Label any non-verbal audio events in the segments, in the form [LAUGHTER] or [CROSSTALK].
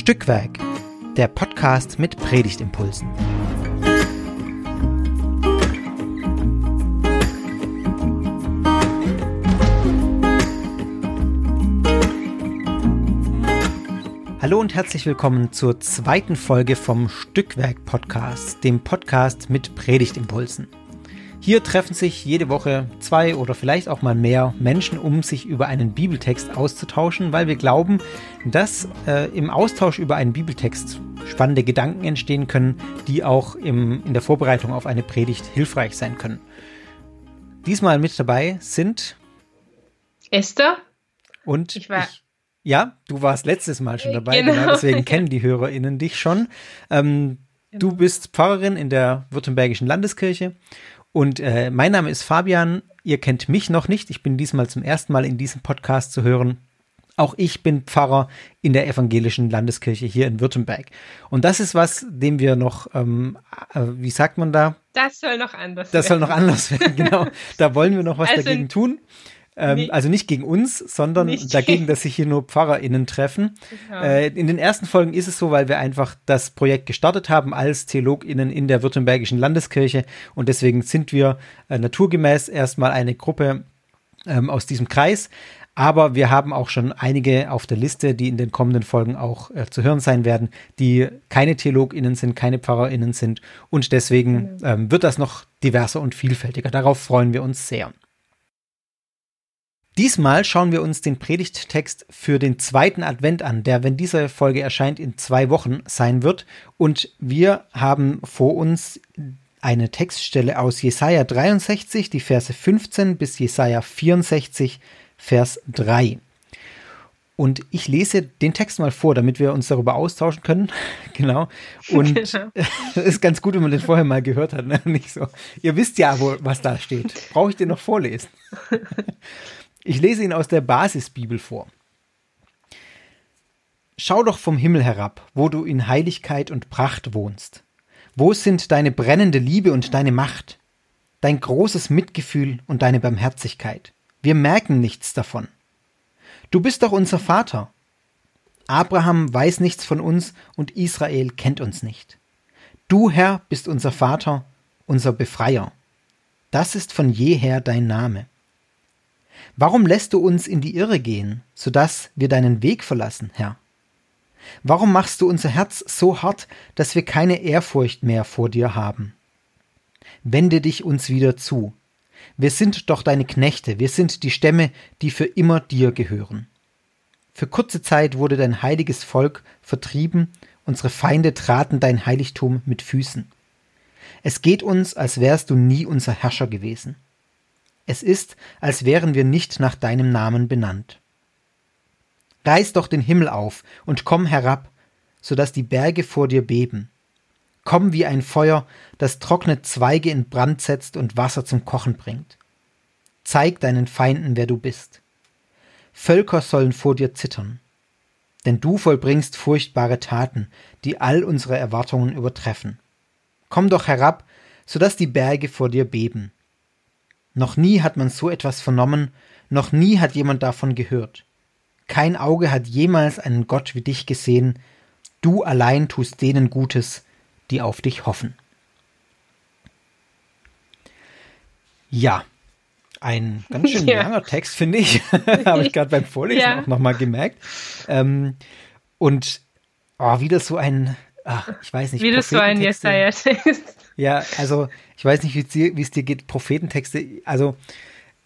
Stückwerk, der Podcast mit Predigtimpulsen. Hallo und herzlich willkommen zur zweiten Folge vom Stückwerk Podcast, dem Podcast mit Predigtimpulsen. Hier treffen sich jede Woche zwei oder vielleicht auch mal mehr Menschen, um sich über einen Bibeltext auszutauschen, weil wir glauben, dass äh, im Austausch über einen Bibeltext spannende Gedanken entstehen können, die auch im, in der Vorbereitung auf eine Predigt hilfreich sein können. Diesmal mit dabei sind Esther und ich war ich, ja, du warst letztes Mal schon dabei, genau, genau deswegen kennen die HörerInnen dich schon. Ähm, genau. Du bist Pfarrerin in der Württembergischen Landeskirche und äh, mein Name ist Fabian. Ihr kennt mich noch nicht. Ich bin diesmal zum ersten Mal in diesem Podcast zu hören. Auch ich bin Pfarrer in der evangelischen Landeskirche hier in Württemberg. Und das ist was, dem wir noch, ähm, äh, wie sagt man da? Das soll noch anders das werden. Das soll noch anders werden, genau. [LAUGHS] Da wollen wir noch was also, dagegen tun. Ähm, nee. Also nicht gegen uns, sondern nicht [LAUGHS] dagegen, dass sich hier nur PfarrerInnen treffen. Ja. Äh, in den ersten Folgen ist es so, weil wir einfach das Projekt gestartet haben als TheologInnen in der Württembergischen Landeskirche und deswegen sind wir äh, naturgemäß erstmal eine Gruppe ähm, aus diesem Kreis. Aber wir haben auch schon einige auf der Liste, die in den kommenden Folgen auch äh, zu hören sein werden, die keine TheologInnen sind, keine PfarrerInnen sind. Und deswegen genau. ähm, wird das noch diverser und vielfältiger. Darauf freuen wir uns sehr. Diesmal schauen wir uns den Predigttext für den zweiten Advent an, der, wenn diese Folge erscheint, in zwei Wochen sein wird. Und wir haben vor uns eine Textstelle aus Jesaja 63, die Verse 15 bis Jesaja 64, Vers 3. Und ich lese den Text mal vor, damit wir uns darüber austauschen können. [LAUGHS] genau. Und es genau. [LAUGHS] ist ganz gut, wenn man den vorher mal gehört hat. Ne? Nicht so. Ihr wisst ja, wo, was da steht. Brauche ich den noch vorlesen? [LAUGHS] Ich lese ihn aus der Basisbibel vor. Schau doch vom Himmel herab, wo du in Heiligkeit und Pracht wohnst. Wo sind deine brennende Liebe und deine Macht, dein großes Mitgefühl und deine Barmherzigkeit? Wir merken nichts davon. Du bist doch unser Vater. Abraham weiß nichts von uns und Israel kennt uns nicht. Du, Herr, bist unser Vater, unser Befreier. Das ist von jeher dein Name. Warum lässt du uns in die Irre gehen, so dass wir deinen Weg verlassen, Herr? Warum machst du unser Herz so hart, dass wir keine Ehrfurcht mehr vor dir haben? Wende dich uns wieder zu. Wir sind doch deine Knechte, wir sind die Stämme, die für immer dir gehören. Für kurze Zeit wurde dein heiliges Volk vertrieben, unsere Feinde traten dein Heiligtum mit Füßen. Es geht uns, als wärst du nie unser Herrscher gewesen. Es ist, als wären wir nicht nach deinem Namen benannt. Reiß doch den Himmel auf und komm herab, so dass die Berge vor dir beben. Komm wie ein Feuer, das trockene Zweige in Brand setzt und Wasser zum Kochen bringt. Zeig deinen Feinden, wer du bist. Völker sollen vor dir zittern. Denn du vollbringst furchtbare Taten, die all unsere Erwartungen übertreffen. Komm doch herab, so dass die Berge vor dir beben. Noch nie hat man so etwas vernommen, noch nie hat jemand davon gehört. Kein Auge hat jemals einen Gott wie dich gesehen, du allein tust denen Gutes, die auf dich hoffen. Ja, ein ganz schön [LAUGHS] ja. langer Text, finde ich. [LAUGHS] Habe ich gerade beim Vorlesen ja. auch nochmal gemerkt. Ähm, und oh, wieder so ein, ach, ich weiß nicht. Wieder so ein Jesaja-Text. Ja, also ich weiß nicht, wie es dir geht, Prophetentexte. Also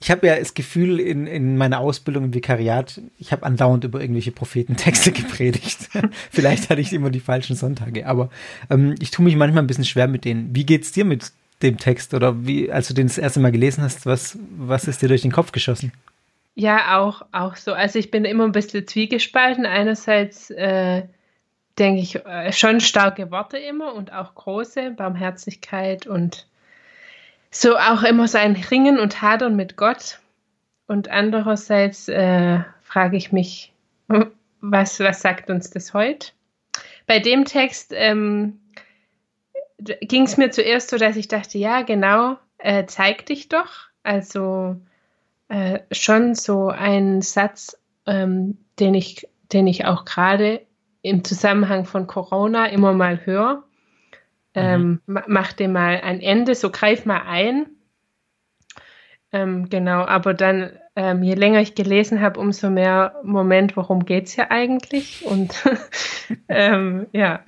ich habe ja das Gefühl in, in meiner Ausbildung im Vikariat, ich habe andauernd über irgendwelche Prophetentexte [LAUGHS] gepredigt. [LAUGHS] Vielleicht hatte ich immer die falschen Sonntage, aber ähm, ich tue mich manchmal ein bisschen schwer mit denen. Wie geht's dir mit dem Text oder wie, als du den das erste Mal gelesen hast, was, was ist dir durch den Kopf geschossen? Ja, auch, auch so. Also ich bin immer ein bisschen zwiegespalten. Einerseits äh, denke ich, äh, schon starke Worte immer und auch große Barmherzigkeit und so auch immer so ein Ringen und Hadern mit Gott. Und andererseits äh, frage ich mich, [LAUGHS] was, was sagt uns das heute? Bei dem Text ähm, ging es mir zuerst so, dass ich dachte, ja, genau, äh, zeig dich doch. Also äh, schon so ein Satz, ähm, den ich, den ich auch gerade im Zusammenhang von Corona immer mal höre. Ähm, mhm. Mach dem mal ein Ende, so greif mal ein. Ähm, genau, aber dann, ähm, je länger ich gelesen habe, umso mehr Moment, worum geht es ja eigentlich? Und [LAUGHS] ähm, ja,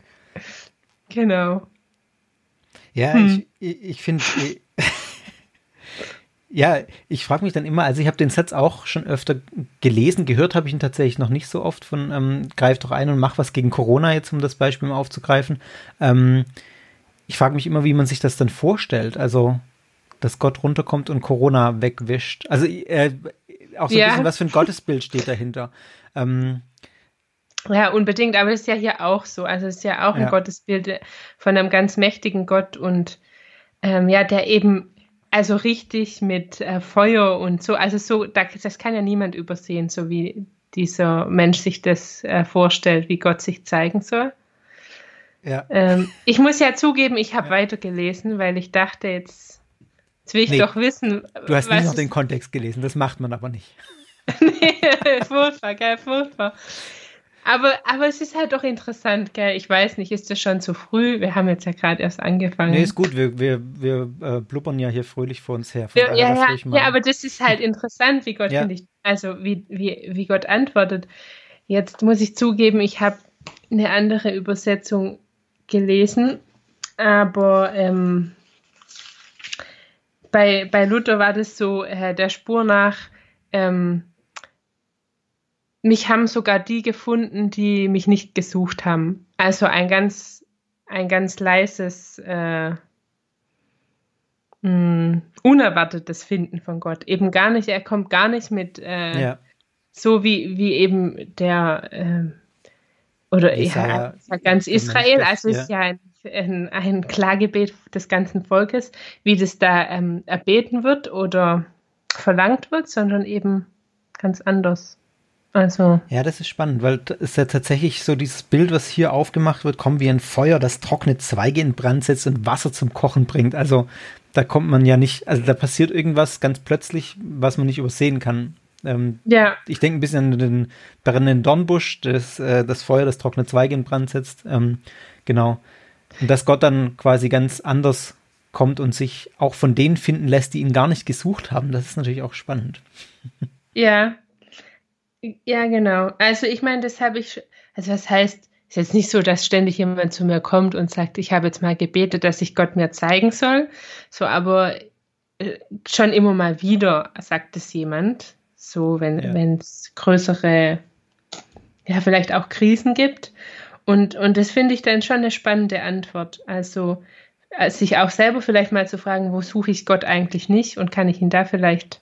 genau. Ja, hm. ich, ich finde, ja, ich frage mich dann immer, also ich habe den Satz auch schon öfter gelesen, gehört habe ich ihn tatsächlich noch nicht so oft von ähm, greif doch ein und mach was gegen Corona jetzt, um das Beispiel mal aufzugreifen. Ähm, ich frage mich immer, wie man sich das dann vorstellt. Also dass Gott runterkommt und Corona wegwischt. Also äh, auch so ein bisschen, was für ein Gottesbild steht dahinter. Ähm, ja, unbedingt, aber das ist ja hier auch so. Also es ist ja auch ein ja. Gottesbild von einem ganz mächtigen Gott und ähm, ja, der eben also richtig mit äh, Feuer und so, also so, das kann ja niemand übersehen, so wie dieser Mensch sich das äh, vorstellt, wie Gott sich zeigen soll. Ja. Ähm, ich muss ja zugeben, ich habe ja. weitergelesen, weil ich dachte, jetzt Jetzt will ich nee, doch wissen. Du hast nicht noch den Kontext gelesen, das macht man aber nicht. [LAUGHS] nee, furchtbar, gell, furchtbar. Aber, aber es ist halt doch interessant, gell? Ich weiß nicht, ist das schon zu früh? Wir haben jetzt ja gerade erst angefangen. Nee, ist gut, wir, wir, wir äh, blubbern ja hier fröhlich vor uns her. Ja, ja, ja, ja, aber das ist halt interessant, wie Gott, ja. ich, also wie, wie, wie Gott antwortet. Jetzt muss ich zugeben, ich habe eine andere Übersetzung gelesen, aber ähm, bei, bei Luther war das so, äh, der Spur nach, ähm, mich haben sogar die gefunden, die mich nicht gesucht haben. Also ein ganz, ein ganz leises, äh, mh, mm, unerwartetes Finden von Gott. Eben gar nicht, er kommt gar nicht mit, äh, ja. so wie, wie eben der, äh, oder ja, ganz Israel, also ja. ist ja ein ein, ein Klagebet des ganzen Volkes, wie das da ähm, erbeten wird oder verlangt wird, sondern eben ganz anders. Also. Ja, das ist spannend, weil es ist ja tatsächlich so dieses Bild, was hier aufgemacht wird, kommt wie ein Feuer, das trockene Zweige in Brand setzt und Wasser zum Kochen bringt. Also da kommt man ja nicht, also da passiert irgendwas ganz plötzlich, was man nicht übersehen kann. Ähm, ja. Ich denke ein bisschen an den brennenden Dornbusch, das, äh, das Feuer, das trockene Zweige in Brand setzt. Ähm, genau. Und dass Gott dann quasi ganz anders kommt und sich auch von denen finden lässt, die ihn gar nicht gesucht haben, das ist natürlich auch spannend. Ja, ja, genau. Also ich meine, das habe ich, also was heißt, ist jetzt nicht so, dass ständig jemand zu mir kommt und sagt, ich habe jetzt mal gebetet, dass ich Gott mir zeigen soll. So, aber äh, schon immer mal wieder sagt es jemand. So, wenn ja. es größere, ja, vielleicht auch Krisen gibt. Und, und das finde ich dann schon eine spannende Antwort. Also äh, sich auch selber vielleicht mal zu fragen, wo suche ich Gott eigentlich nicht und kann ich ihn da vielleicht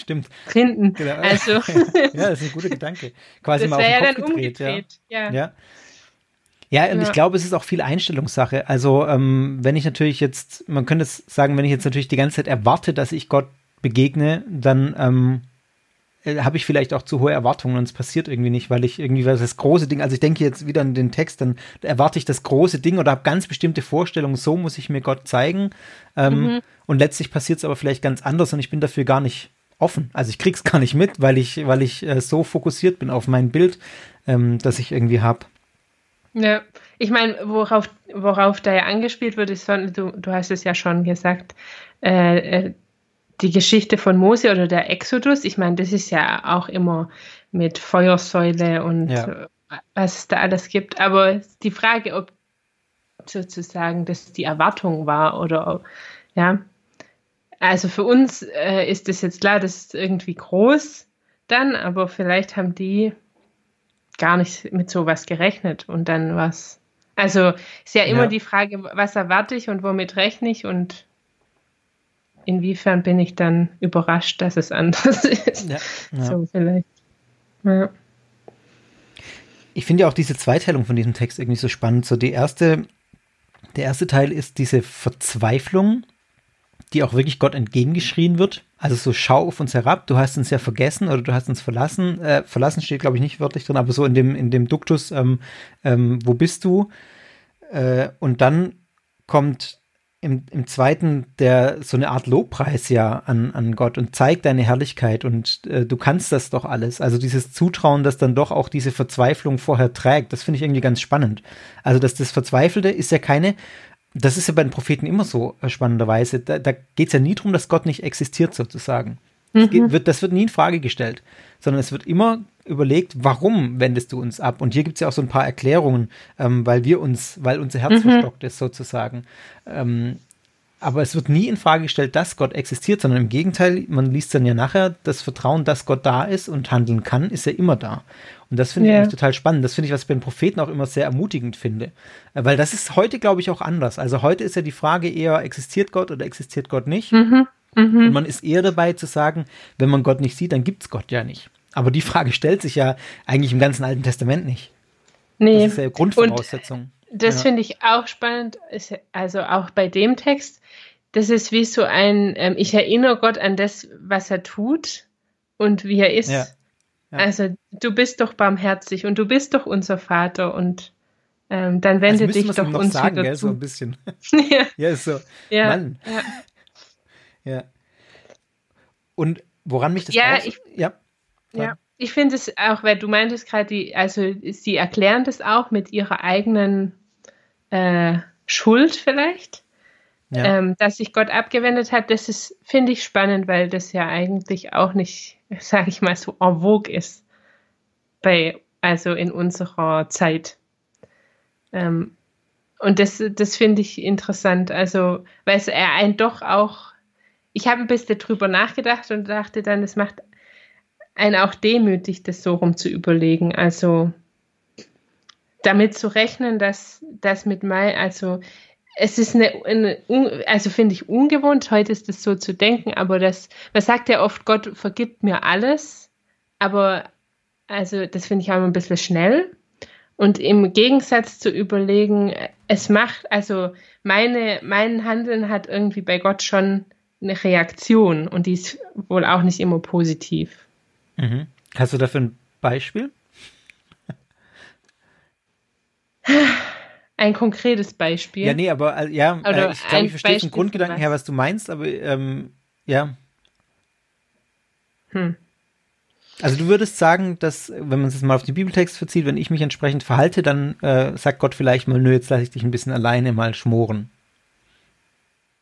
Stimmt. finden. Genau. Also, [LAUGHS] ja, das ist ein guter [LAUGHS] Gedanke. Quasi das mal auf den ja Kopf dann gedreht. umgedreht. Ja. ja. ja. Und ja. ich glaube, es ist auch viel Einstellungssache. Also, ähm, wenn ich natürlich jetzt, man könnte es sagen, wenn ich jetzt natürlich die ganze Zeit erwarte, dass ich Gott begegne, dann ähm, äh, habe ich vielleicht auch zu hohe Erwartungen und es passiert irgendwie nicht, weil ich irgendwie das große Ding, also ich denke jetzt wieder an den Text, dann erwarte ich das große Ding oder habe ganz bestimmte Vorstellungen, so muss ich mir Gott zeigen. Ähm, mhm. Und letztlich passiert es aber vielleicht ganz anders und ich bin dafür gar nicht offen. Also ich krieg's [LAUGHS] gar nicht mit, weil ich, weil ich äh, so fokussiert bin auf mein Bild, ähm, das ich irgendwie habe. Ja, ich meine, worauf, worauf da ja angespielt wird, ist, du, du hast es ja schon gesagt, äh, äh die Geschichte von Mose oder der Exodus, ich meine, das ist ja auch immer mit Feuersäule und ja. was es da alles gibt. Aber die Frage, ob sozusagen das die Erwartung war oder ja. Also für uns äh, ist das jetzt klar, das ist irgendwie groß dann, aber vielleicht haben die gar nicht mit sowas gerechnet und dann was. Also ist ja immer ja. die Frage, was erwarte ich und womit rechne ich und inwiefern bin ich dann überrascht, dass es anders [LAUGHS] ist. Ja, ja. So vielleicht. Ja. Ich finde ja auch diese Zweiteilung von diesem Text irgendwie so spannend. So die erste, der erste Teil ist diese Verzweiflung, die auch wirklich Gott entgegengeschrien wird. Also so schau auf uns herab, du hast uns ja vergessen oder du hast uns verlassen. Äh, verlassen steht, glaube ich, nicht wörtlich drin, aber so in dem, in dem Duktus, ähm, ähm, wo bist du? Äh, und dann kommt im, im zweiten der so eine Art Lobpreis ja an, an Gott und zeigt deine Herrlichkeit und äh, du kannst das doch alles. Also dieses Zutrauen, das dann doch auch diese Verzweiflung vorher trägt, das finde ich irgendwie ganz spannend. Also dass das Verzweifelte ist ja keine, das ist ja bei den Propheten immer so, äh, spannenderweise. Da, da geht es ja nie darum, dass Gott nicht existiert, sozusagen. Mhm. Das, geht, wird, das wird nie in Frage gestellt, sondern es wird immer überlegt, warum wendest du uns ab? Und hier gibt es ja auch so ein paar Erklärungen, ähm, weil wir uns, weil unser Herz mhm. verstockt ist, sozusagen. Ähm, aber es wird nie in Frage gestellt, dass Gott existiert, sondern im Gegenteil, man liest dann ja nachher, das Vertrauen, dass Gott da ist und handeln kann, ist ja immer da. Und das finde ich yeah. eigentlich total spannend. Das finde ich, was ich bei den Propheten auch immer sehr ermutigend finde. Äh, weil das ist heute, glaube ich, auch anders. Also heute ist ja die Frage eher, existiert Gott oder existiert Gott nicht? Mhm. Mhm. Und man ist eher dabei zu sagen, wenn man Gott nicht sieht, dann gibt es Gott ja nicht. Aber die Frage stellt sich ja eigentlich im ganzen Alten Testament nicht. Nee. Das ist ja Grundvoraussetzung. Und das ja. finde ich auch spannend. Also auch bei dem Text, das ist wie so ein, ähm, ich erinnere Gott an das, was er tut und wie er ist. Ja. Ja. Also du bist doch barmherzig und du bist doch unser Vater und ähm, dann wende also dich doch noch uns sagen, wieder gell, zu. so ein bisschen. [LAUGHS] ja. ja, ist so. Ja. Mann. Ja. ja. Und woran mich das ja, aus ich, ja. Ja, ich finde es auch, weil du meintest gerade, also sie erklären das auch mit ihrer eigenen äh, Schuld vielleicht, ja. ähm, dass sich Gott abgewendet hat. Das ist, finde ich, spannend, weil das ja eigentlich auch nicht, [LAUGHS] sage ich mal, so en vogue ist bei, also in unserer Zeit. Ähm, und das, das finde ich interessant, also, weil es er einen doch auch, ich habe ein bisschen drüber nachgedacht und dachte dann, es macht einen auch demütig, das so rum zu überlegen. Also damit zu rechnen, dass das mit Mai, also es ist eine, eine also finde ich ungewohnt, heute ist es so zu denken, aber das, man sagt ja oft, Gott vergibt mir alles, aber also das finde ich auch ein bisschen schnell. Und im Gegensatz zu überlegen, es macht, also meine, mein Handeln hat irgendwie bei Gott schon eine Reaktion und die ist wohl auch nicht immer positiv. Mhm. Hast du dafür ein Beispiel? Ein konkretes Beispiel. Ja, nee, aber äh, ja, äh, ich glaube, ich verstehe vom Grundgedanken her, was du meinst, aber ähm, ja. Hm. Also du würdest sagen, dass, wenn man es mal auf den Bibeltext verzieht, wenn ich mich entsprechend verhalte, dann äh, sagt Gott vielleicht mal, nö, jetzt lasse ich dich ein bisschen alleine mal schmoren.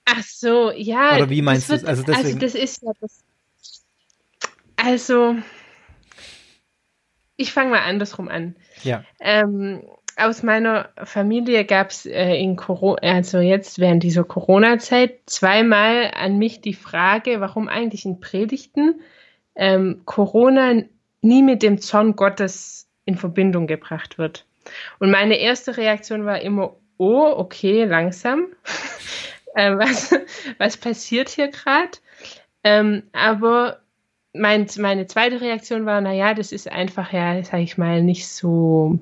Ach so, ja. Oder wie meinst du es? Also, also das ist ja das. Also, ich fange mal andersrum an. Ja. Ähm, aus meiner Familie gab es äh, in Corona, also jetzt während dieser Corona-Zeit, zweimal an mich die Frage, warum eigentlich in Predigten ähm, Corona nie mit dem Zorn Gottes in Verbindung gebracht wird. Und meine erste Reaktion war immer, oh, okay, langsam. [LAUGHS] äh, was, was passiert hier gerade? Ähm, aber mein, meine zweite Reaktion war, naja, das ist einfach ja, sag ich mal, nicht so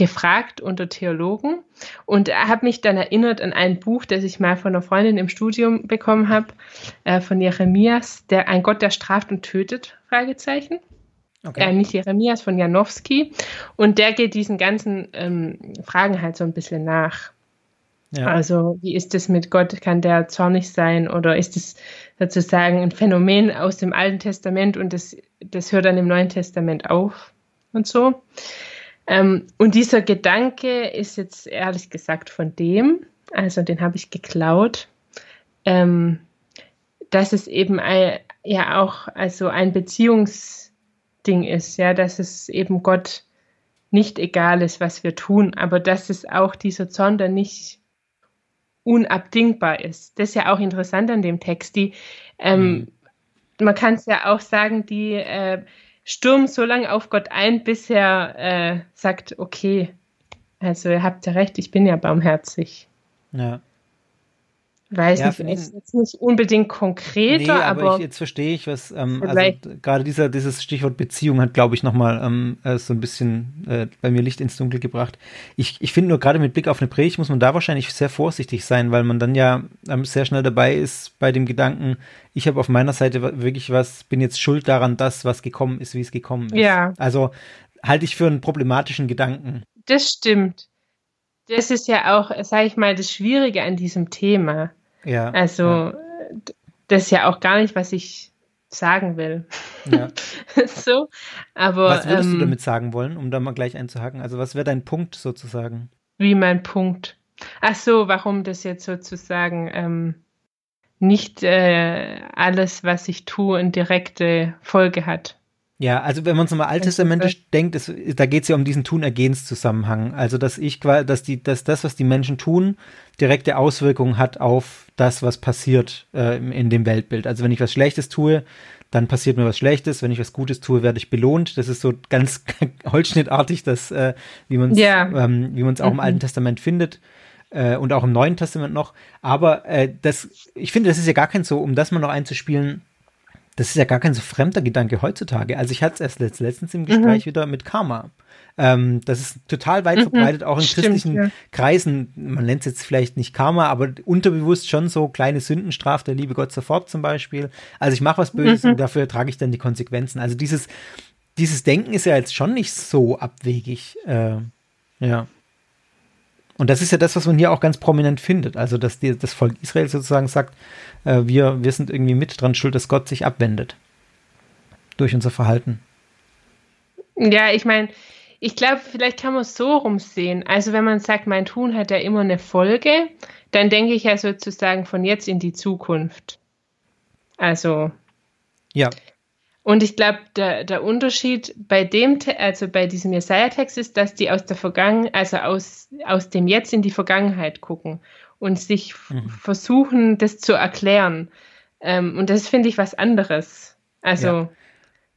gefragt unter Theologen und habe mich dann erinnert an ein Buch, das ich mal von einer Freundin im Studium bekommen habe, äh, von Jeremias, der ein Gott, der straft und tötet, Fragezeichen. Okay. Äh, nicht Jeremias, von Janowski. Und der geht diesen ganzen ähm, Fragen halt so ein bisschen nach. Ja. Also, wie ist es mit Gott? Kann der zornig sein? Oder ist es sozusagen ein Phänomen aus dem Alten Testament und das, das hört dann im Neuen Testament auf und so? Ähm, und dieser Gedanke ist jetzt ehrlich gesagt von dem, also den habe ich geklaut, ähm, dass es eben ein, ja auch also ein Beziehungsding ist, ja, dass es eben Gott nicht egal ist, was wir tun, aber dass es auch dieser Zorn dann nicht unabdingbar ist. Das ist ja auch interessant an dem Text. Die, ähm, mhm. Man kann es ja auch sagen, die äh, stürmen so lange auf Gott ein, bis er äh, sagt, okay, also ihr habt ja recht, ich bin ja barmherzig. Ja. Weiß ja, nicht, ist jetzt nicht unbedingt konkreter, nee, aber, aber ich, jetzt verstehe ich, was ähm, also gerade dieser dieses Stichwort Beziehung hat, glaube ich, nochmal ähm, äh, so ein bisschen äh, bei mir Licht ins Dunkel gebracht. Ich, ich finde nur gerade mit Blick auf eine Predigt muss man da wahrscheinlich sehr vorsichtig sein, weil man dann ja ähm, sehr schnell dabei ist bei dem Gedanken, ich habe auf meiner Seite wirklich was, bin jetzt schuld daran, dass was gekommen ist, wie es gekommen ist. Ja. Also halte ich für einen problematischen Gedanken. Das stimmt. Das ist ja auch, sage ich mal, das Schwierige an diesem Thema Ja. Also, ja. das ist ja auch gar nicht, was ich sagen will. Ja. [LAUGHS] so, aber. Was würdest ähm, du damit sagen wollen, um da mal gleich einzuhaken? Also, was wäre dein Punkt sozusagen? Wie mein Punkt? Ach so, warum das jetzt sozusagen ähm, nicht äh, alles, was ich tue, eine direkte Folge hat. Ja, also wenn man es mal alttestamentisch denkt, ist, da geht es ja um diesen Tun-Ergehens-Zusammenhang. Also dass ich dass die, dass das, was die Menschen tun, direkte Auswirkungen hat auf das, was passiert äh, in dem Weltbild. Also wenn ich was Schlechtes tue, dann passiert mir was Schlechtes. Wenn ich was Gutes tue, werde ich belohnt. Das ist so ganz [LAUGHS] holzschnittartig, das, äh, wie man es ja. ähm, wie man es auch mhm. im Alten Testament findet äh, und auch im Neuen Testament noch. Aber äh, das, ich finde, das ist ja gar kein so, um das mal noch einzuspielen, das ist ja gar kein so fremder Gedanke heutzutage. Also ich hatte es erst letztens im Gespräch mhm. wieder mit Karma. Ähm, das ist total weit mhm. verbreitet, auch in Stimmt, christlichen ja. Kreisen. Man nennt es jetzt vielleicht nicht Karma, aber unterbewusst schon so kleine Sünden straft der liebe Gott sofort zum Beispiel. Also ich mache was Böses mhm. und dafür trage ich dann die Konsequenzen. Also dieses, dieses Denken ist ja jetzt schon nicht so abwegig. Äh, ja. Und das ist ja das, was man hier auch ganz prominent findet. Also, dass die, das Volk Israel sozusagen sagt, äh, wir, wir sind irgendwie mit dran schuld, dass Gott sich abwendet. Durch unser Verhalten. Ja, ich meine, ich glaube, vielleicht kann man es so rumsehen. Also, wenn man sagt, mein Tun hat ja immer eine Folge, dann denke ich ja sozusagen von jetzt in die Zukunft. Also. Ja. Und ich glaube, der, der Unterschied bei dem, also bei diesem Jesaja-Text ist, dass die aus der Vergangenheit, also aus, aus dem Jetzt in die Vergangenheit gucken und sich mhm. versuchen, das zu erklären. Ähm, und das finde ich was anderes. Also, ja.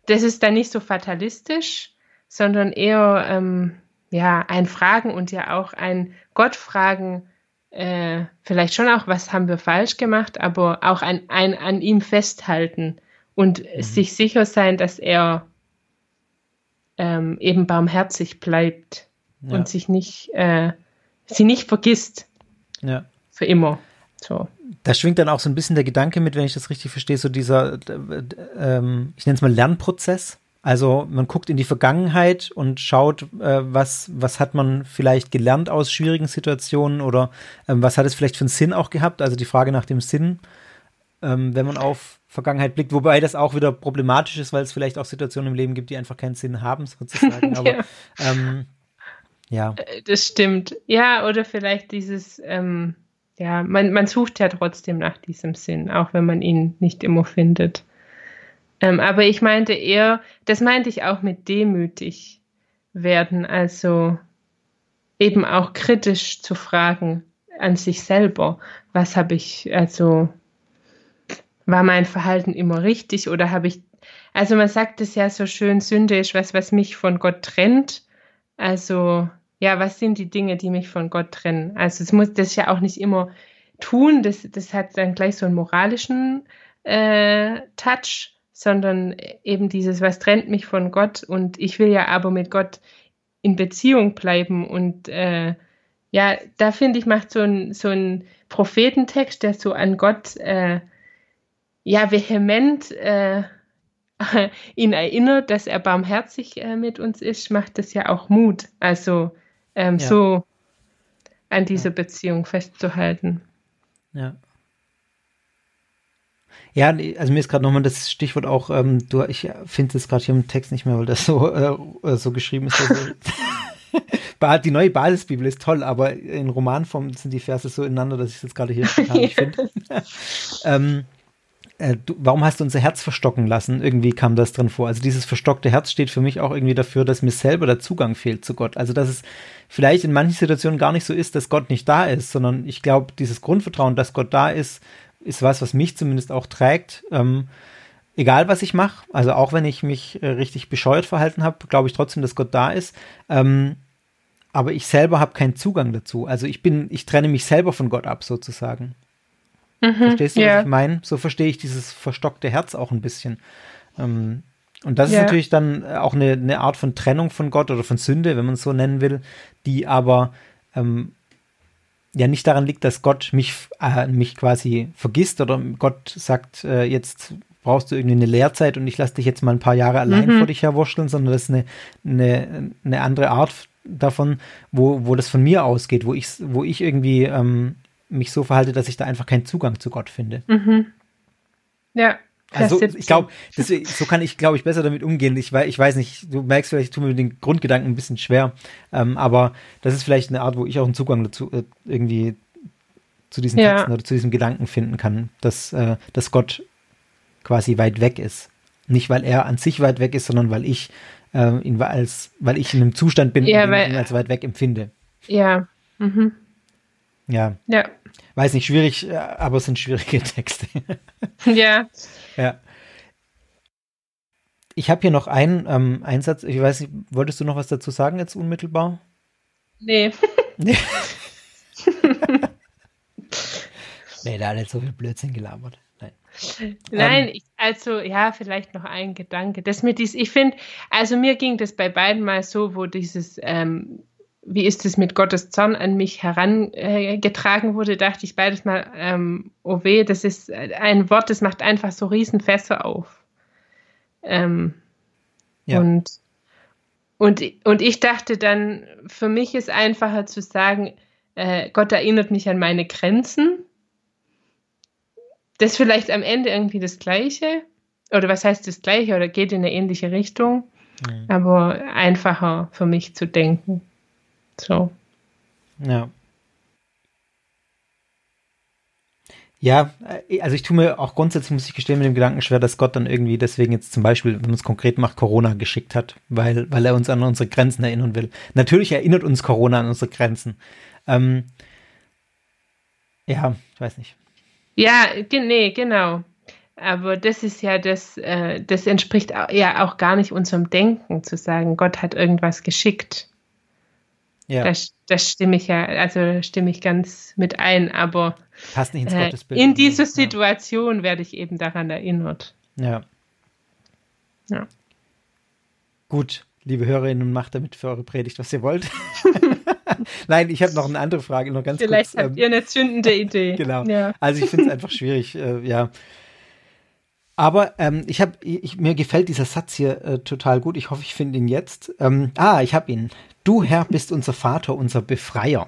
das ist dann nicht so fatalistisch, sondern eher, ähm, ja, ein Fragen und ja auch ein Gott fragen, äh, vielleicht schon auch, was haben wir falsch gemacht, aber auch ein, ein an ihm festhalten und mhm. sich sicher sein, dass er ähm, eben barmherzig bleibt ja. und sich nicht, äh, sie nicht vergisst. Ja. Für immer. So. Da schwingt dann auch so ein bisschen der Gedanke mit, wenn ich das richtig verstehe, so dieser, ähm, ich nenne es mal Lernprozess. Also man guckt in die Vergangenheit und schaut, äh, was, was hat man vielleicht gelernt aus schwierigen Situationen oder ähm, was hat es vielleicht für einen Sinn auch gehabt. Also die Frage nach dem Sinn, ähm, wenn man auf Vergangenheit blickt, wobei das auch wieder problematisch ist, weil es vielleicht auch Situationen im Leben gibt, die einfach keinen Sinn haben, sozusagen. [LAUGHS] Aber ja. Ähm, ja. Äh, das stimmt. Ja, oder vielleicht dieses, ähm, ja, man, man sucht ja trotzdem nach diesem Sinn, auch wenn man ihn nicht immer findet. Ähm, aber ich meinte eher, das meinte ich auch mit demütig werden, also eben auch kritisch zu fragen an sich selber, was habe ich, also war mein Verhalten immer richtig oder habe ich, also man sagt es ja so schön, Sünde ist was, was mich von Gott trennt. Also ja, was sind die Dinge, die mich von Gott trennen? Also es muss das ja auch nicht immer tun, das, das hat dann gleich so einen moralischen äh, Touch, sondern eben dieses, was trennt mich von Gott und ich will ja aber mit Gott in Beziehung bleiben und äh, ja, da finde ich, macht so ein, so ein Prophetentext, der so an Gott äh, ja vehement äh, [LAUGHS] ihn erinnert, dass er barmherzig äh, mit uns ist, macht das ja auch Mut. Also ähm, ja. so an dieser ja. Beziehung festzuhalten. Ja. Ja, also mir ist gerade nochmal das Stichwort auch, ähm, du, ich finde es gerade hier im Text nicht mehr, weil das so, äh, so geschrieben ist. Also, [LAUGHS] die neue Basisbibel ist toll, aber in Romanform sind die Verse so ineinander, dass ich es jetzt gerade hier nicht [LAUGHS] finde. ähm, äh, du, warum hast du unser Herz verstocken lassen? Irgendwie kam das drin vor. Also dieses verstockte Herz steht für mich auch irgendwie dafür, dass mir selber der Zugang fehlt zu Gott. Also dass es vielleicht in manchen Situationen gar nicht so ist, dass Gott nicht da ist, sondern ich glaube, dieses Grundvertrauen, dass Gott da ist, ist was, was mich zumindest auch trägt. Ähm, egal was ich mache, also auch wenn ich mich äh, richtig bescheuert verhalten habe, glaube ich trotzdem, dass Gott da ist. Ähm, aber ich selber habe keinen Zugang dazu. Also ich bin, ich trenne mich selber von Gott ab sozusagen. Mhm, Verstehst du, yeah. was ich meine? So verstehe ich dieses verstockte Herz auch ein bisschen. Ähm, und das yeah. ist natürlich dann auch eine, eine, Art von Trennung von Gott oder von Sünde, wenn man es so nennen will, die aber ähm, ja nicht daran liegt, dass Gott mich, äh, mich quasi vergisst oder Gott sagt, äh, jetzt brauchst du irgendwie eine Lehrzeit und ich lasse dich jetzt mal ein paar Jahre allein mhm. vor dich herwurschteln, sondern das ist eine, eine, eine andere Art davon, wo, wo das von mir ausgeht, wo ich, wo ich irgendwie ähm, mich so verhalte, dass ich da einfach keinen Zugang zu Gott finde. Mhm. Ja. Also ich glaube, so kann ich, glaube ich, besser damit umgehen. Ich, ich weiß nicht, du merkst vielleicht, ich tue mir den Grundgedanken ein bisschen schwer, ähm, aber das ist vielleicht eine Art, wo ich auch einen Zugang dazu äh, irgendwie zu diesen ja. Texten oder zu diesem Gedanken finden kann, dass, äh, dass Gott quasi weit weg ist. Nicht, weil er an sich weit weg ist, sondern weil ich äh, ihn als, weil ich in einem Zustand bin, ja, in dem ich ihn als weit weg empfinde. Ja. Mhm. Ja. Ja. Weiß nicht, schwierig, äh, aber es sind schwierige [LAUGHS] Texte. ja. Ja. Ich habe hier noch einen ähm, Einsatz. Ich weiß nicht, wolltest du noch was dazu sagen jetzt unmittelbar? Nee. nee. [LAUGHS] nee, da hat jetzt so viel Blödsinn gelabert. Nein. Nein, ähm, ich, also ja, vielleicht noch ein Gedanke. Das mit dies, ich finde, also mir ging das bei beiden mal so, wo dieses, ähm, wie ist es mit Gottes Zorn an mich herangetragen äh, wurde, dachte ich beides mal, ähm, oh weh, das ist ein Wort, das macht einfach so Riesenfässer auf. Ähm, ja. Und, und, und ich dachte dann, für mich ist einfacher zu sagen, äh, Gott erinnert mich an meine Grenzen das ist vielleicht am Ende irgendwie das Gleiche. Oder was heißt das Gleiche? Oder geht in eine ähnliche Richtung. Mhm. Aber einfacher für mich zu denken. So. Ja. Ja, äh, also ich tue mir auch grundsätzlich, muss ich gestehen, mit dem Gedanken schwer, dass Gott dann irgendwie deswegen jetzt zum Beispiel, wenn man es konkret macht, Corona geschickt hat, weil, weil er uns an unsere Grenzen erinnern will. Natürlich erinnert uns Corona an unsere Grenzen. Ähm, ja, ich weiß nicht. Ja, nee, genau. Aber das ist ja das, äh, das entspricht ja auch gar nicht unserem Denken, zu sagen, Gott hat irgendwas geschickt. Ja. Das, das stimme ich ja, also stimme ich ganz mit ein, aber Passt nicht ins äh, Gottesbild. In dieser Situation ja. werde ich eben daran erinnert. Ja. Ja. Gut, liebe Hörerinnen, macht damit für eure Predigt, was ihr wollt. [LAUGHS] Nein, ich habe noch eine andere Frage, noch ganz Vielleicht kurz. habt ähm, ihr eine zündende [LAUGHS] Idee. genau. Ja. Also ich finde es einfach schwierig, äh, ja. Aber ähm, ich habe, mir gefällt dieser Satz hier äh, total gut. Ich hoffe, ich finde ihn jetzt. Ähm, ah, ich habe ihn. Du Herr bist unser Vater, unser Befreier.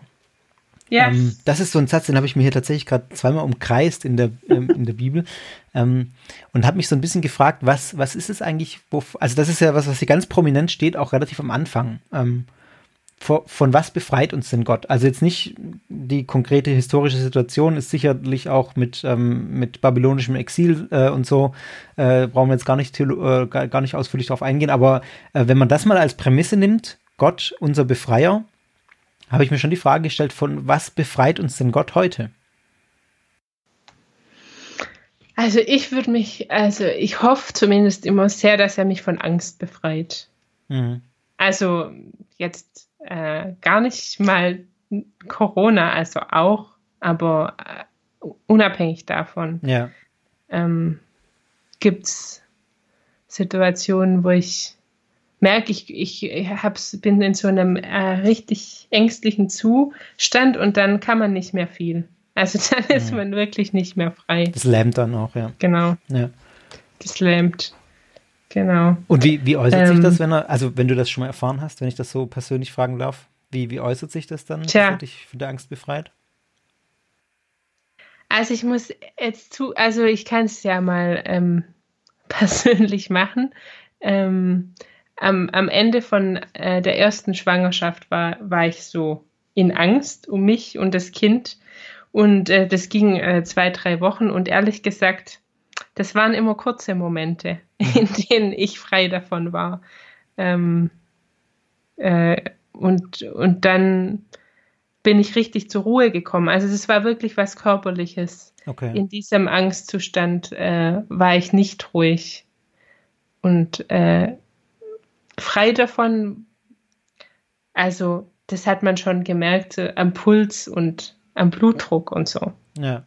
Ja. Ähm, das ist so ein Satz, den habe ich mir hier tatsächlich gerade zweimal umkreist in der, ähm, in der Bibel ähm, und habe mich so ein bisschen gefragt, was, was ist es eigentlich, wo, also das ist ja was, was hier ganz prominent steht, auch relativ am Anfang. Ähm, von, von was befreit uns denn Gott? Also jetzt nicht die konkrete historische Situation ist sicherlich auch mit, ähm, mit babylonischem Exil äh, und so, äh, brauchen wir jetzt gar nicht, äh, gar nicht ausführlich darauf eingehen, aber äh, wenn man das mal als Prämisse nimmt, Gott, unser Befreier, habe ich mir schon die Frage gestellt, von was befreit uns denn Gott heute? Also ich würde mich, also ich hoffe zumindest immer sehr, dass er mich von Angst befreit. Mhm. Also jetzt äh, gar nicht mal Corona, also auch, aber äh, unabhängig davon ja. ähm, gibt es Situationen, wo ich merke, ich, ich hab's, bin in so einem äh, richtig ängstlichen Zustand und dann kann man nicht mehr viel. Also [LAUGHS] dann ist ja. man wirklich nicht mehr frei. Das lähmt dann auch, ja. Genau. Ja. Das lähmt. Genau. Und wie, wie äußert ähm, sich das, wenn er, also wenn du das schon mal erfahren hast, wenn ich das so persönlich fragen darf, wie, wie äußert sich das dann tja. für dich von der Angst befreit? Also ich muss jetzt zu, also ich kann es ja mal ähm, [LAUGHS] persönlich machen. Ähm, am, am Ende von äh, der ersten Schwangerschaft war, war ich so in Angst um mich und das Kind. Und äh, das ging äh, zwei, drei Wochen. Und ehrlich gesagt, das waren immer kurze Momente, [LAUGHS] in denen ich frei davon war. Ähm, äh, und, und dann bin ich richtig zur Ruhe gekommen. Also es war wirklich was Körperliches. Okay. In diesem Angstzustand äh, war ich nicht ruhig. Und äh, frei davon, also das hat man schon gemerkt, äh, am Puls und am Blutdruck und so. Ja.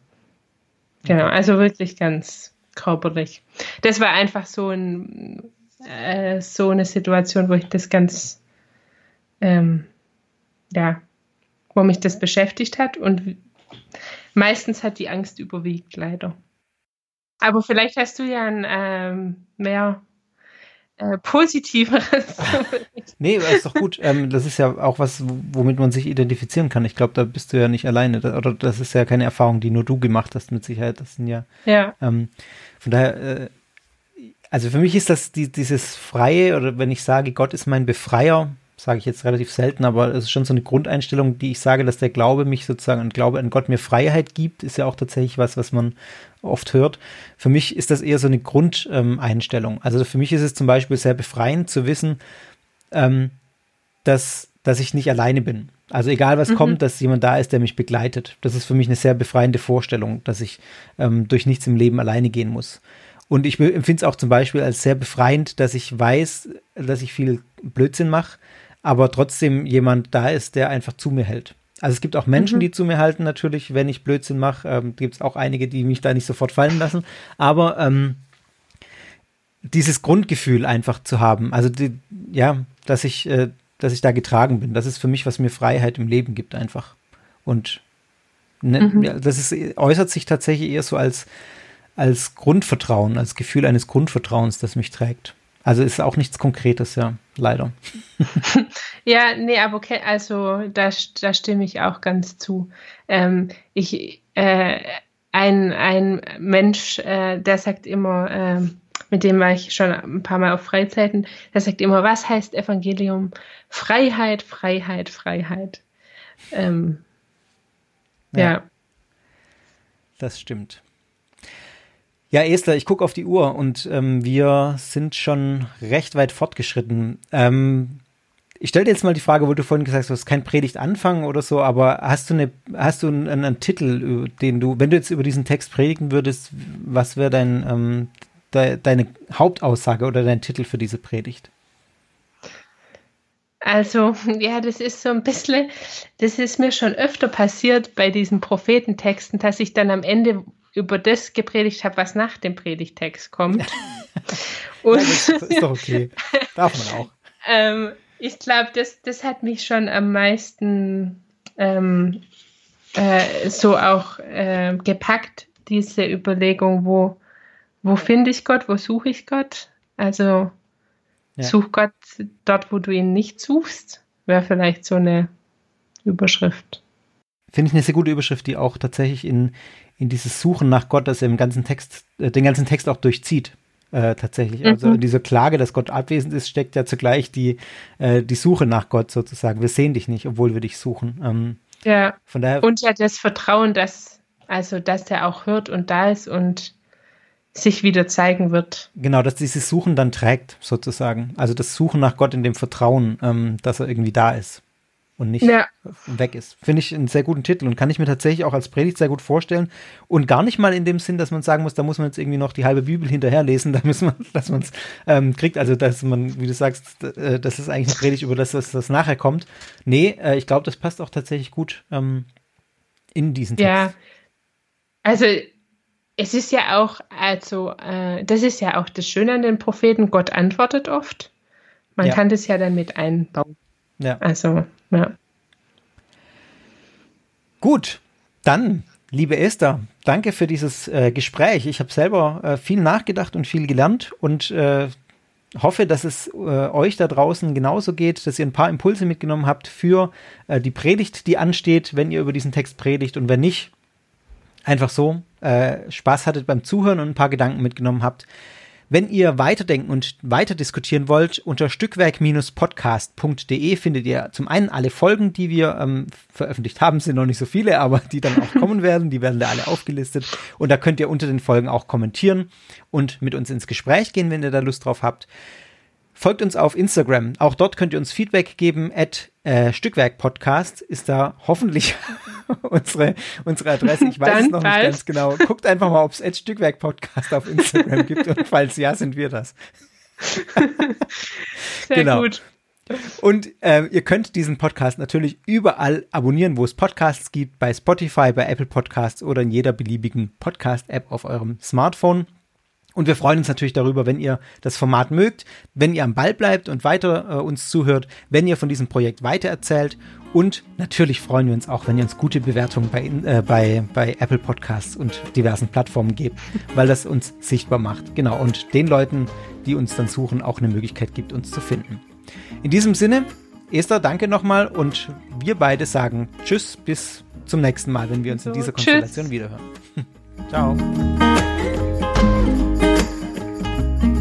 Genau, also wirklich ganz körperlich. Das war einfach so, ein, äh, so eine Situation, wo ich das ganz, ähm, ja, wo mich das beschäftigt hat und meistens hat die Angst überwiegt, leider. Aber vielleicht hast du ja ein, ähm, mehr äh, Positiveres. [LAUGHS] nee, ist doch gut. Ähm, das ist ja auch was, womit man sich identifizieren kann. Ich glaube, da bist du ja nicht alleine. Oder das ist ja keine Erfahrung, die nur du gemacht hast, mit Sicherheit. Das sind ja. Ja. Ähm, von daher, äh, also für mich ist das die, dieses Freie, oder wenn ich sage, Gott ist mein Befreier, sage ich jetzt relativ selten, aber es ist schon so eine Grundeinstellung, die ich sage, dass der Glaube mich sozusagen, ein Glaube an Gott mir Freiheit gibt, ist ja auch tatsächlich was, was man oft hört. Für mich ist das eher so eine Grundeinstellung. Ähm, also für mich ist es zum Beispiel sehr befreiend zu wissen, ähm, dass, dass ich nicht alleine bin. Also egal was mhm. kommt, dass jemand da ist, der mich begleitet. Das ist für mich eine sehr befreiende Vorstellung, dass ich ähm, durch nichts im Leben alleine gehen muss. Und ich empfinde es auch zum Beispiel als sehr befreiend, dass ich weiß, dass ich viel Blödsinn mache, aber trotzdem jemand da ist, der einfach zu mir hält. Also es gibt auch Menschen, mhm. die zu mir halten, natürlich, wenn ich Blödsinn mache. Ähm, gibt es auch einige, die mich da nicht sofort fallen lassen. Aber ähm, dieses Grundgefühl einfach zu haben, also die, ja, dass ich, äh, dass ich da getragen bin, das ist für mich, was mir Freiheit im Leben gibt, einfach. Und ne, mhm. ja, das ist, äußert sich tatsächlich eher so als, als Grundvertrauen, als Gefühl eines Grundvertrauens, das mich trägt. Also ist auch nichts Konkretes, ja, leider. [LAUGHS] ja, nee, aber okay, also da, da stimme ich auch ganz zu. Ähm, ich, äh, ein, ein Mensch, äh, der sagt immer, äh, mit dem war ich schon ein paar Mal auf Freizeiten, der sagt immer, was heißt Evangelium? Freiheit, Freiheit, Freiheit. Ähm, ja. ja. Das stimmt. Ja, Esther, ich gucke auf die Uhr und ähm, wir sind schon recht weit fortgeschritten. Ähm, ich stelle dir jetzt mal die Frage, wo du vorhin gesagt hast, kein Predigt anfangen oder so, aber hast du eine, hast du einen, einen Titel, den du, wenn du jetzt über diesen Text predigen würdest, was wäre dein, ähm, de, deine Hauptaussage oder dein Titel für diese Predigt? Also, [LAUGHS] ja, das ist so ein bisschen, das ist mir schon öfter passiert bei diesen Prophetentexten, dass ich dann am Ende über das gepredigt habe, was nach dem Predigtext kommt. [LAUGHS] Und das ist doch okay. Darf man auch. [LAUGHS] ähm, ich glaube, das, das hat mich schon am meisten ähm, äh, so auch äh, gepackt, diese Überlegung, wo, wo finde ich Gott, wo suche ich Gott? Also ja. such Gott dort, wo du ihn nicht suchst, wäre vielleicht so eine Überschrift. Finde ich eine sehr gute Überschrift, die auch tatsächlich in, in dieses Suchen nach Gott, das im ganzen Text, äh, den ganzen Text auch durchzieht. Äh, tatsächlich. Also mhm. Also diese Klage, dass Gott abwesend ist, steckt ja zugleich die, äh, die Suche nach Gott sozusagen. Wir sehen dich nicht, obwohl wir dich suchen. Ähm, ja. Von daher, und ja das Vertrauen, dass, also dass er auch hört und da ist und sich wieder zeigen wird. Genau, dass dieses Suchen dann trägt, sozusagen. Also das Suchen nach Gott in dem Vertrauen, ähm, dass er irgendwie da ist und nicht ja. weg ist. Finde ich einen sehr guten Titel und kann ich mir tatsächlich auch als Predigt sehr gut vorstellen. Und gar nicht mal in dem Sinn, dass man sagen muss, da muss man jetzt irgendwie noch die halbe Bibel hinterherlesen, [LAUGHS] da müssen wir, dass man es ähm, kriegt. Also, dass man, wie du sagst, äh, das ist eigentlich eine Predigt über das, was das nachher kommt. Nee, äh, ich glaube, das passt auch tatsächlich gut ähm, in diesen Text. Ja, also es ist ja auch, also äh, das ist ja auch das Schöne an den Propheten, Gott antwortet oft. Man ja. kann das ja dann mit einbauen. Ja. Also, ja. Gut, dann, liebe Esther, danke für dieses äh, Gespräch. Ich habe selber äh, viel nachgedacht und viel gelernt und äh, hoffe, dass es äh, euch da draußen genauso geht, dass ihr ein paar Impulse mitgenommen habt für äh, die Predigt, die ansteht, wenn ihr über diesen Text predigt und wenn nicht, einfach so äh, Spaß hattet beim Zuhören und ein paar Gedanken mitgenommen habt. Wenn ihr weiterdenken und weiter diskutieren wollt, unter stückwerk-podcast.de findet ihr zum einen alle Folgen, die wir ähm, veröffentlicht haben, sind noch nicht so viele, aber die dann auch kommen [LAUGHS] werden, die werden da alle aufgelistet. Und da könnt ihr unter den Folgen auch kommentieren und mit uns ins Gespräch gehen, wenn ihr da Lust drauf habt. Folgt uns auf Instagram. Auch dort könnt ihr uns Feedback geben. At äh, Stückwerk Podcast ist da hoffentlich [LAUGHS] unsere, unsere Adresse. Ich weiß es noch nicht ganz genau. Guckt einfach mal, ob es Stückwerk Podcast auf Instagram gibt. Und falls ja, sind wir das. Sehr genau. gut. Und äh, ihr könnt diesen Podcast natürlich überall abonnieren, wo es Podcasts gibt, bei Spotify, bei Apple Podcasts oder in jeder beliebigen Podcast-App auf eurem Smartphone. Und wir freuen uns natürlich darüber, wenn ihr das Format mögt, wenn ihr am Ball bleibt und weiter äh, uns zuhört, wenn ihr von diesem Projekt weitererzählt. Und natürlich freuen wir uns auch, wenn ihr uns gute Bewertungen bei, äh, bei, bei Apple Podcasts und diversen Plattformen gebt, weil das uns sichtbar macht. Genau. Und den Leuten, die uns dann suchen, auch eine Möglichkeit gibt, uns zu finden. In diesem Sinne, Esther, danke nochmal und wir beide sagen Tschüss, bis zum nächsten Mal, wenn wir uns in dieser Konstellation tschüss. wiederhören. [LAUGHS] Ciao.